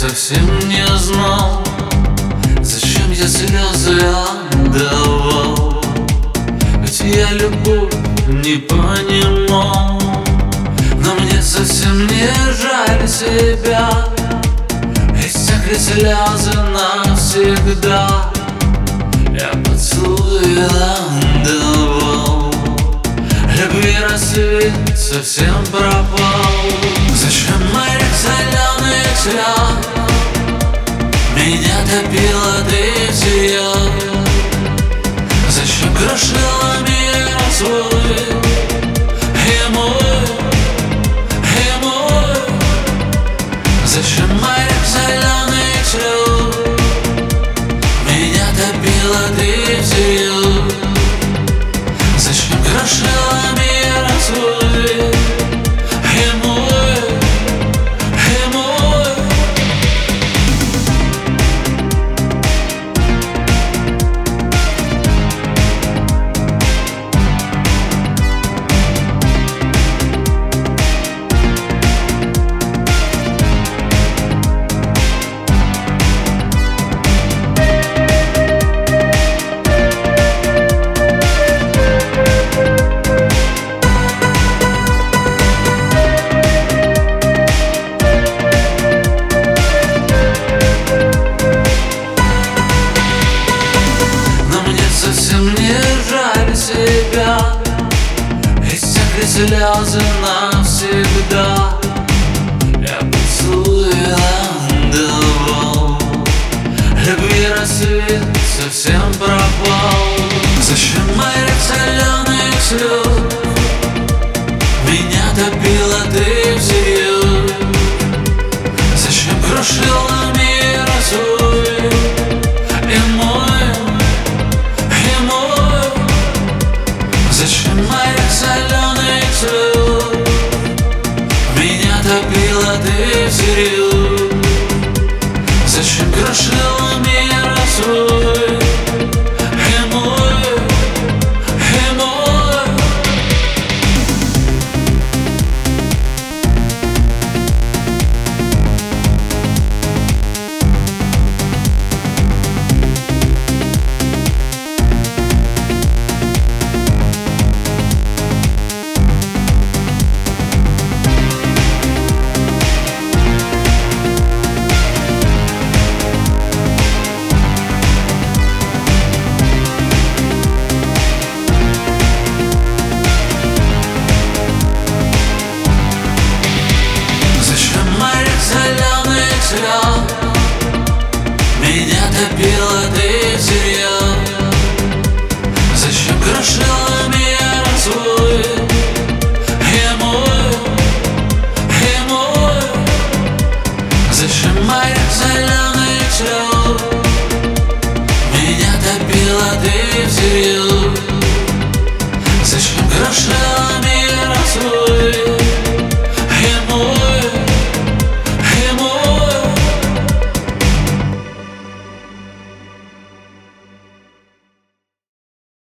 совсем не знал Зачем я слезы отдавал. Ведь я любовь не понимал Но мне совсем не жаль себя. Иссякли слезы навсегда. Я поцелуй отдавал. Любви рассвет совсем пропал. Зачем моряк соленых слез топила ты сиял Зачем крушила мир свой И мой, и мой. Зачем моряк соленых жаль себя Иссякли слезы навсегда. Я поцелуй отдавал Любви рассвет совсем пропал. Зачем моряк соленых слез Моряк соленых слез Меня топила ты всерьез